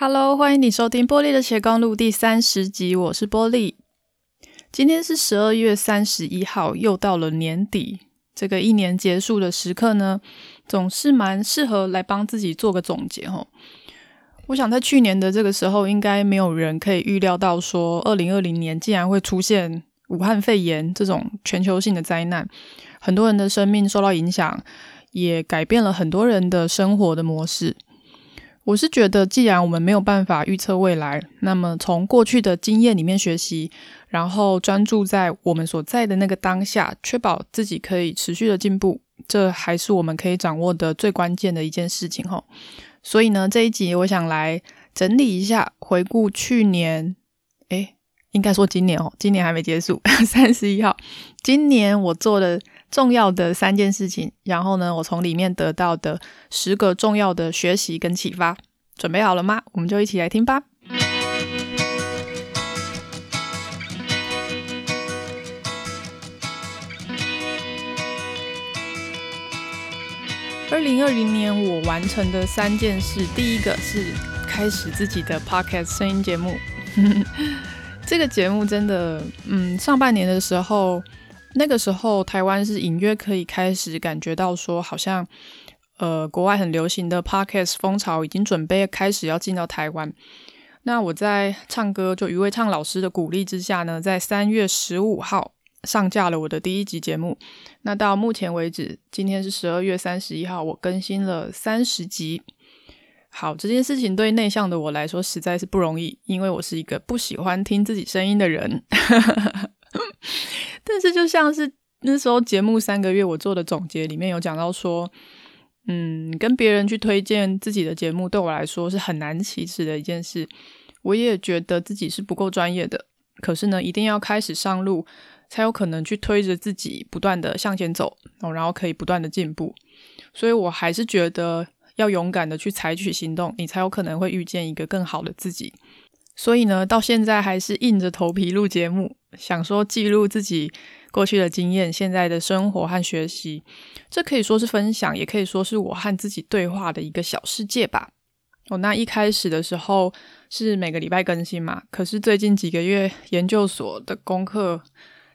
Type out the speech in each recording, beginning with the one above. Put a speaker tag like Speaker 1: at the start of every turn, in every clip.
Speaker 1: Hello，欢迎你收听《波莉的斜杠路》第三十集，我是波莉。今天是十二月三十一号，又到了年底，这个一年结束的时刻呢，总是蛮适合来帮自己做个总结齁。我想在去年的这个时候，应该没有人可以预料到说，二零二零年竟然会出现武汉肺炎这种全球性的灾难，很多人的生命受到影响，也改变了很多人的生活的模式。我是觉得，既然我们没有办法预测未来，那么从过去的经验里面学习，然后专注在我们所在的那个当下，确保自己可以持续的进步，这还是我们可以掌握的最关键的一件事情吼。所以呢，这一集我想来整理一下，回顾去年，诶，应该说今年哦，今年还没结束，三十一号，今年我做的。重要的三件事情，然后呢，我从里面得到的十个重要的学习跟启发，准备好了吗？我们就一起来听吧。二零二零年我完成的三件事，第一个是开始自己的 Podcast 声音节目。这个节目真的，嗯，上半年的时候。那个时候，台湾是隐约可以开始感觉到说，好像呃，国外很流行的 podcast 风潮已经准备开始要进到台湾。那我在唱歌，就余为唱老师的鼓励之下呢，在三月十五号上架了我的第一集节目。那到目前为止，今天是十二月三十一号，我更新了三十集。好，这件事情对内向的我来说实在是不容易，因为我是一个不喜欢听自己声音的人。但是就像是那时候节目三个月我做的总结里面有讲到说，嗯，跟别人去推荐自己的节目对我来说是很难启齿的一件事。我也觉得自己是不够专业的，可是呢，一定要开始上路，才有可能去推着自己不断的向前走哦，然后可以不断的进步。所以我还是觉得要勇敢的去采取行动，你才有可能会遇见一个更好的自己。所以呢，到现在还是硬着头皮录节目，想说记录自己过去的经验、现在的生活和学习。这可以说是分享，也可以说是我和自己对话的一个小世界吧。哦，那一开始的时候是每个礼拜更新嘛，可是最近几个月研究所的功课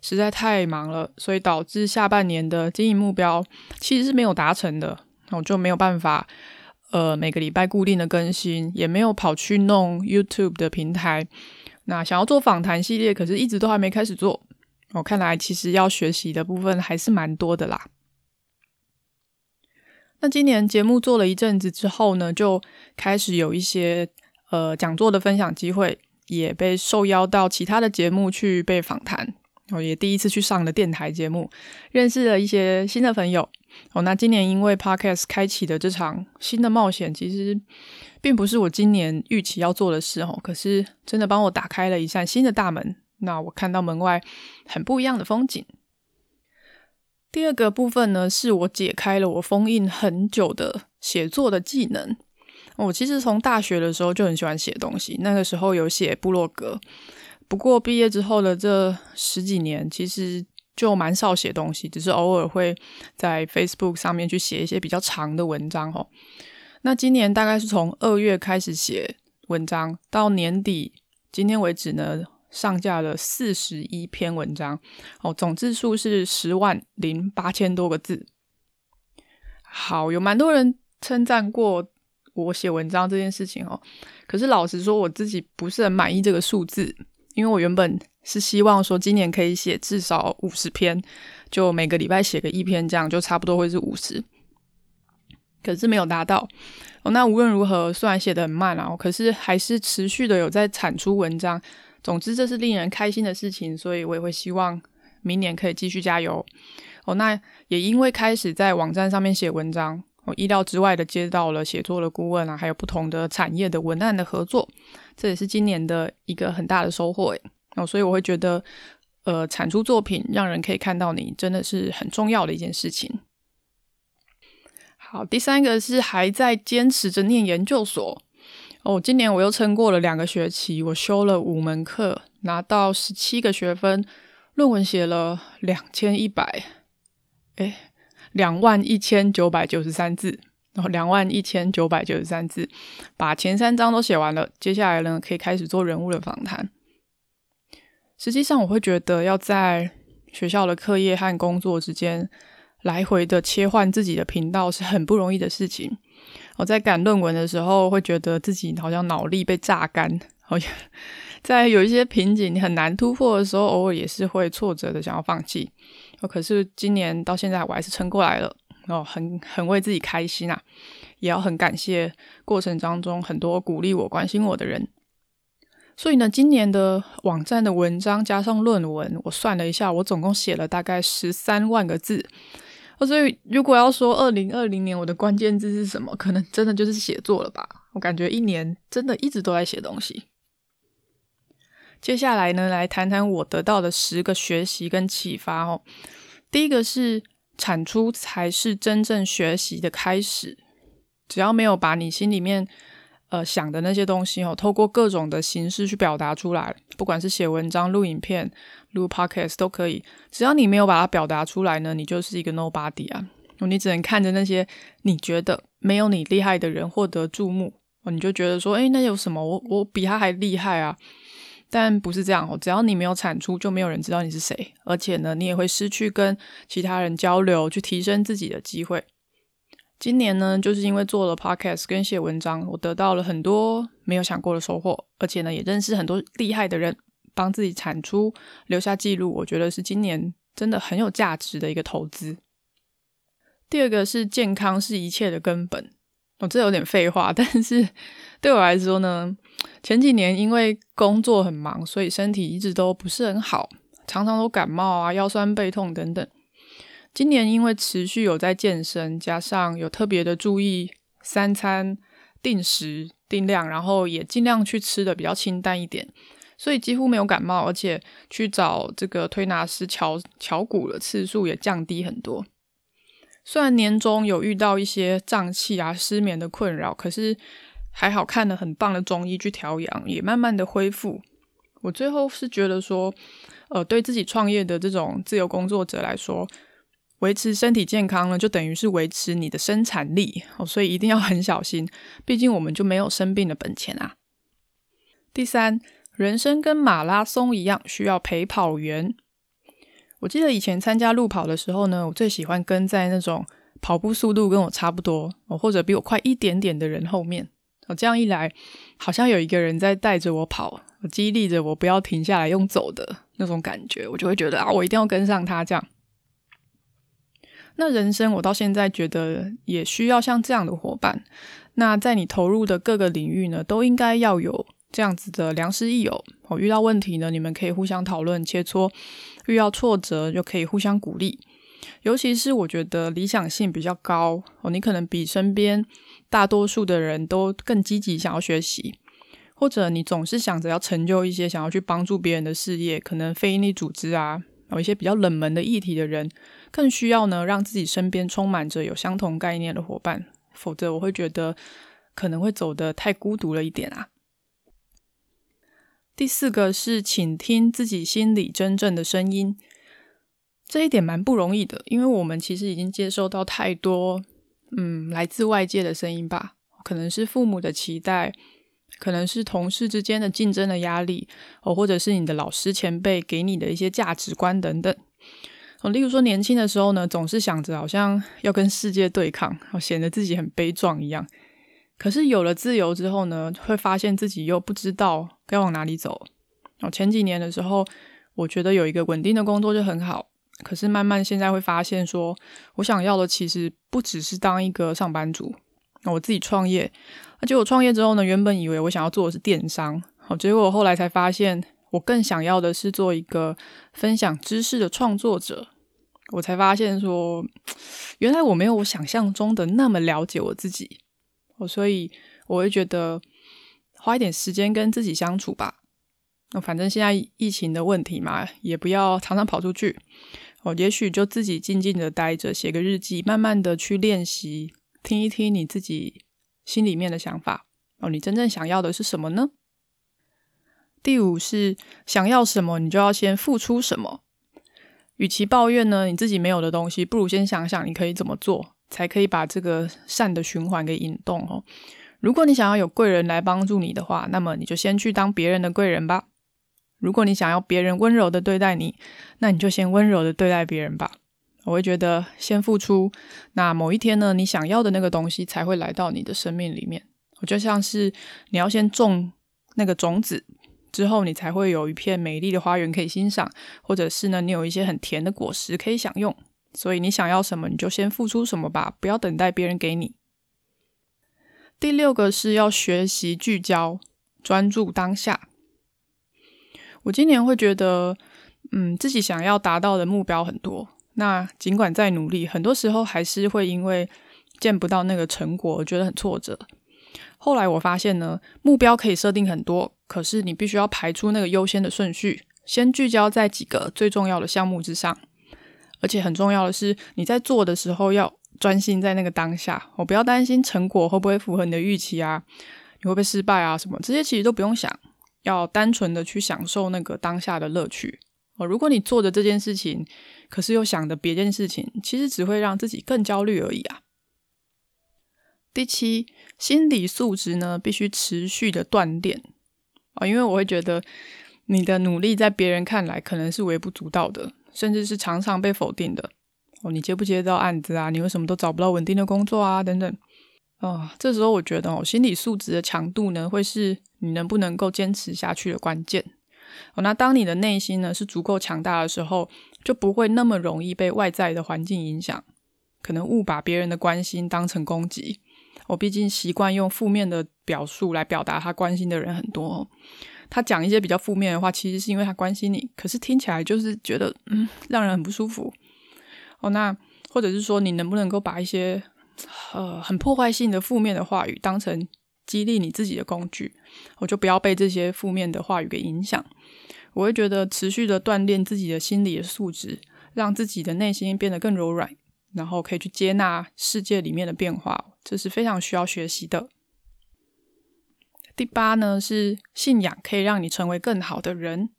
Speaker 1: 实在太忙了，所以导致下半年的经营目标其实是没有达成的，我就没有办法。呃，每个礼拜固定的更新，也没有跑去弄 YouTube 的平台。那想要做访谈系列，可是一直都还没开始做。我、看来其实要学习的部分还是蛮多的啦。那今年节目做了一阵子之后呢，就开始有一些呃讲座的分享机会，也被受邀到其他的节目去被访谈。我、也第一次去上了电台节目，认识了一些新的朋友。哦，那今年因为 Podcast 开启的这场新的冒险，其实并不是我今年预期要做的事哦。可是真的帮我打开了一扇新的大门，那我看到门外很不一样的风景。第二个部分呢，是我解开了我封印很久的写作的技能。我其实从大学的时候就很喜欢写东西，那个时候有写部落格。不过毕业之后的这十几年，其实。就蛮少写东西，只是偶尔会在 Facebook 上面去写一些比较长的文章齁。那今年大概是从二月开始写文章，到年底今天为止呢，上架了四十一篇文章哦，总字数是十万零八千多个字。好，有蛮多人称赞过我写文章这件事情哦，可是老实说，我自己不是很满意这个数字，因为我原本。是希望说今年可以写至少五十篇，就每个礼拜写个一篇，这样就差不多会是五十。可是没有达到哦。那无论如何，虽然写得很慢啊，可是还是持续的有在产出文章。总之，这是令人开心的事情，所以我也会希望明年可以继续加油哦。那也因为开始在网站上面写文章，我意料之外的接到了写作的顾问啊，还有不同的产业的文案的合作，这也是今年的一个很大的收获诶。哦，所以我会觉得，呃，产出作品让人可以看到你，真的是很重要的一件事情。好，第三个是还在坚持着念研究所。哦，今年我又撑过了两个学期，我修了五门课，拿到十七个学分，论文写了两千一百，诶，两万一千九百九十三字。然后两万一千九百九十三字，把前三章都写完了。接下来呢，可以开始做人物的访谈。实际上，我会觉得要在学校的课业和工作之间来回的切换自己的频道是很不容易的事情。我在赶论文的时候，会觉得自己好像脑力被榨干。好像在有一些瓶颈很难突破的时候，偶尔也是会挫折的，想要放弃。可是今年到现在，我还是撑过来了。哦，很很为自己开心啊，也要很感谢过程当中很多鼓励我、关心我的人。所以呢，今年的网站的文章加上论文，我算了一下，我总共写了大概十三万个字。哦，所以如果要说二零二零年我的关键字是什么，可能真的就是写作了吧。我感觉一年真的一直都在写东西。接下来呢，来谈谈我得到的十个学习跟启发哦。第一个是。产出才是真正学习的开始。只要没有把你心里面呃想的那些东西哦，透过各种的形式去表达出来，不管是写文章、录影片、录 podcast 都可以。只要你没有把它表达出来呢，你就是一个 nobody 啊！你只能看着那些你觉得没有你厉害的人获得注目，你就觉得说，诶，那有什么？我我比他还厉害啊！但不是这样哦，只要你没有产出，就没有人知道你是谁，而且呢，你也会失去跟其他人交流、去提升自己的机会。今年呢，就是因为做了 podcast 跟写文章，我得到了很多没有想过的收获，而且呢，也认识很多厉害的人，帮自己产出、留下记录。我觉得是今年真的很有价值的一个投资。第二个是健康是一切的根本。我、哦、这有点废话，但是对我来说呢，前几年因为工作很忙，所以身体一直都不是很好，常常都感冒啊、腰酸背痛等等。今年因为持续有在健身，加上有特别的注意三餐定时定量，然后也尽量去吃的比较清淡一点，所以几乎没有感冒，而且去找这个推拿师敲敲骨的次数也降低很多。虽然年终有遇到一些胀气啊、失眠的困扰，可是还好看了很棒的中医去调养，也慢慢的恢复。我最后是觉得说，呃，对自己创业的这种自由工作者来说，维持身体健康呢，就等于是维持你的生产力哦，所以一定要很小心，毕竟我们就没有生病的本钱啊。第三，人生跟马拉松一样，需要陪跑员。我记得以前参加路跑的时候呢，我最喜欢跟在那种跑步速度跟我差不多，或者比我快一点点的人后面。这样一来，好像有一个人在带着我跑，激励着我不要停下来用走的那种感觉，我就会觉得啊，我一定要跟上他这样。那人生我到现在觉得也需要像这样的伙伴。那在你投入的各个领域呢，都应该要有这样子的良师益友。我遇到问题呢，你们可以互相讨论切磋。遇到挫折就可以互相鼓励，尤其是我觉得理想性比较高哦，你可能比身边大多数的人都更积极想要学习，或者你总是想着要成就一些想要去帮助别人的事业，可能非营利组织啊，有一些比较冷门的议题的人，更需要呢让自己身边充满着有相同概念的伙伴，否则我会觉得可能会走得太孤独了一点啊。第四个是倾听自己心里真正的声音，这一点蛮不容易的，因为我们其实已经接受到太多，嗯，来自外界的声音吧，可能是父母的期待，可能是同事之间的竞争的压力，哦，或者是你的老师前辈给你的一些价值观等等。哦，例如说年轻的时候呢，总是想着好像要跟世界对抗，哦，显得自己很悲壮一样。可是有了自由之后呢，会发现自己又不知道该往哪里走。哦，前几年的时候，我觉得有一个稳定的工作就很好。可是慢慢现在会发现说，我想要的其实不只是当一个上班族。我自己创业，而且我创业之后呢，原本以为我想要做的是电商，好，结果我后来才发现，我更想要的是做一个分享知识的创作者。我才发现说，原来我没有我想象中的那么了解我自己。我所以我会觉得花一点时间跟自己相处吧。那反正现在疫情的问题嘛，也不要常常跑出去。哦，也许就自己静静的待着，写个日记，慢慢的去练习，听一听你自己心里面的想法。哦，你真正想要的是什么呢？第五是想要什么，你就要先付出什么。与其抱怨呢，你自己没有的东西，不如先想想你可以怎么做。才可以把这个善的循环给引动哦。如果你想要有贵人来帮助你的话，那么你就先去当别人的贵人吧。如果你想要别人温柔的对待你，那你就先温柔的对待别人吧。我会觉得先付出，那某一天呢，你想要的那个东西才会来到你的生命里面。我就像是你要先种那个种子，之后你才会有一片美丽的花园可以欣赏，或者是呢，你有一些很甜的果实可以享用。所以你想要什么，你就先付出什么吧，不要等待别人给你。第六个是要学习聚焦，专注当下。我今年会觉得，嗯，自己想要达到的目标很多。那尽管再努力，很多时候还是会因为见不到那个成果，我觉得很挫折。后来我发现呢，目标可以设定很多，可是你必须要排出那个优先的顺序，先聚焦在几个最重要的项目之上。而且很重要的是，你在做的时候要专心在那个当下。我不要担心成果会不会符合你的预期啊，你会不会失败啊什么，这些其实都不用想，要单纯的去享受那个当下的乐趣。哦，如果你做的这件事情，可是又想着别件事情，其实只会让自己更焦虑而已啊。第七，心理素质呢，必须持续的锻炼啊，因为我会觉得你的努力在别人看来可能是微不足道的，甚至是常常被否定的。哦，你接不接到案子啊？你为什么都找不到稳定的工作啊？等等。啊，这时候我觉得哦，心理素质的强度呢，会是你能不能够坚持下去的关键。哦，那当你的内心呢是足够强大的时候，就不会那么容易被外在的环境影响，可能误把别人的关心当成攻击。我毕竟习惯用负面的表述来表达他关心的人很多，他讲一些比较负面的话，其实是因为他关心你，可是听起来就是觉得嗯，让人很不舒服。哦，那或者是说，你能不能够把一些呃很破坏性的负面的话语当成激励你自己的工具？我就不要被这些负面的话语给影响。我会觉得持续的锻炼自己的心理的素质，让自己的内心变得更柔软，然后可以去接纳世界里面的变化，这是非常需要学习的。第八呢，是信仰可以让你成为更好的人。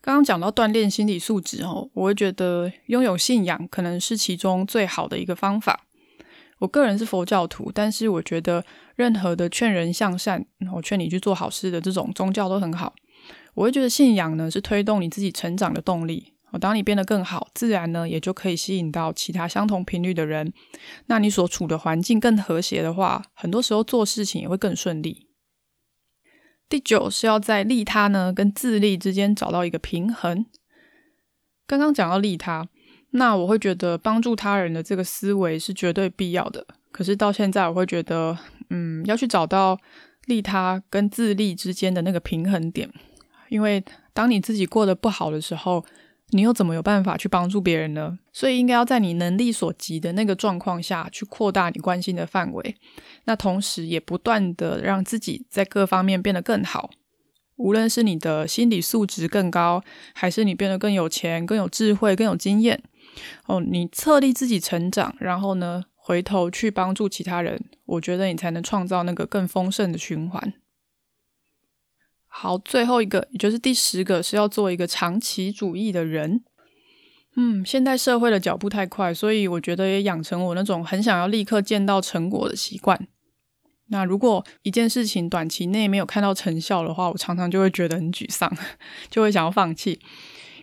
Speaker 1: 刚刚讲到锻炼心理素质哦，我会觉得拥有信仰可能是其中最好的一个方法。我个人是佛教徒，但是我觉得任何的劝人向善，我劝你去做好事的这种宗教都很好。我会觉得信仰呢，是推动你自己成长的动力。当你变得更好，自然呢也就可以吸引到其他相同频率的人。那你所处的环境更和谐的话，很多时候做事情也会更顺利。第九是要在利他呢跟自利之间找到一个平衡。刚刚讲到利他，那我会觉得帮助他人的这个思维是绝对必要的。可是到现在，我会觉得，嗯，要去找到利他跟自利之间的那个平衡点。因为当你自己过得不好的时候，你又怎么有办法去帮助别人呢？所以应该要在你能力所及的那个状况下去扩大你关心的范围，那同时也不断的让自己在各方面变得更好。无论是你的心理素质更高，还是你变得更有钱、更有智慧、更有经验，哦，你策立自己成长，然后呢，回头去帮助其他人，我觉得你才能创造那个更丰盛的循环。好，最后一个，也就是第十个，是要做一个长期主义的人。嗯，现代社会的脚步太快，所以我觉得也养成我那种很想要立刻见到成果的习惯。那如果一件事情短期内没有看到成效的话，我常常就会觉得很沮丧，就会想要放弃。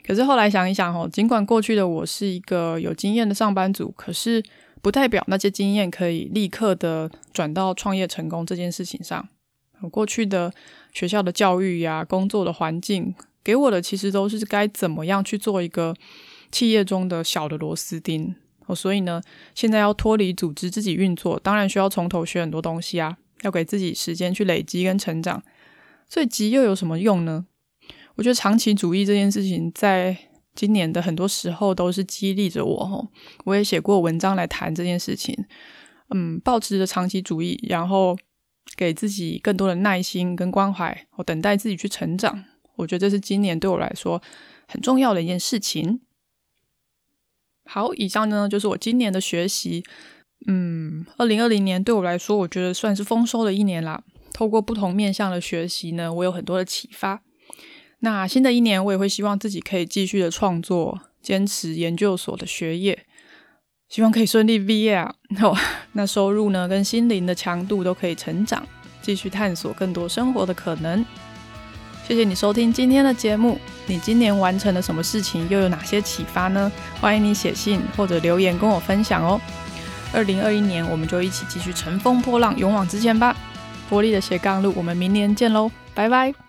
Speaker 1: 可是后来想一想，哦，尽管过去的我是一个有经验的上班族，可是不代表那些经验可以立刻的转到创业成功这件事情上。我过去的。学校的教育呀，工作的环境给我的其实都是该怎么样去做一个企业中的小的螺丝钉哦。所以呢，现在要脱离组织自己运作，当然需要从头学很多东西啊，要给自己时间去累积跟成长。所以急又有什么用呢？我觉得长期主义这件事情，在今年的很多时候都是激励着我哦。我也写过文章来谈这件事情，嗯，抱持着长期主义，然后。给自己更多的耐心跟关怀，我等待自己去成长。我觉得这是今年对我来说很重要的一件事情。好，以上呢就是我今年的学习。嗯，二零二零年对我来说，我觉得算是丰收的一年啦。透过不同面向的学习呢，我有很多的启发。那新的一年，我也会希望自己可以继续的创作，坚持研究所的学业。希望可以顺利毕业啊！哦，那收入呢，跟心灵的强度都可以成长，继续探索更多生活的可能。谢谢你收听今天的节目。你今年完成了什么事情？又有哪些启发呢？欢迎你写信或者留言跟我分享哦。二零二一年，我们就一起继续乘风破浪，勇往直前吧！波莉的斜杠路，我们明年见喽，拜拜。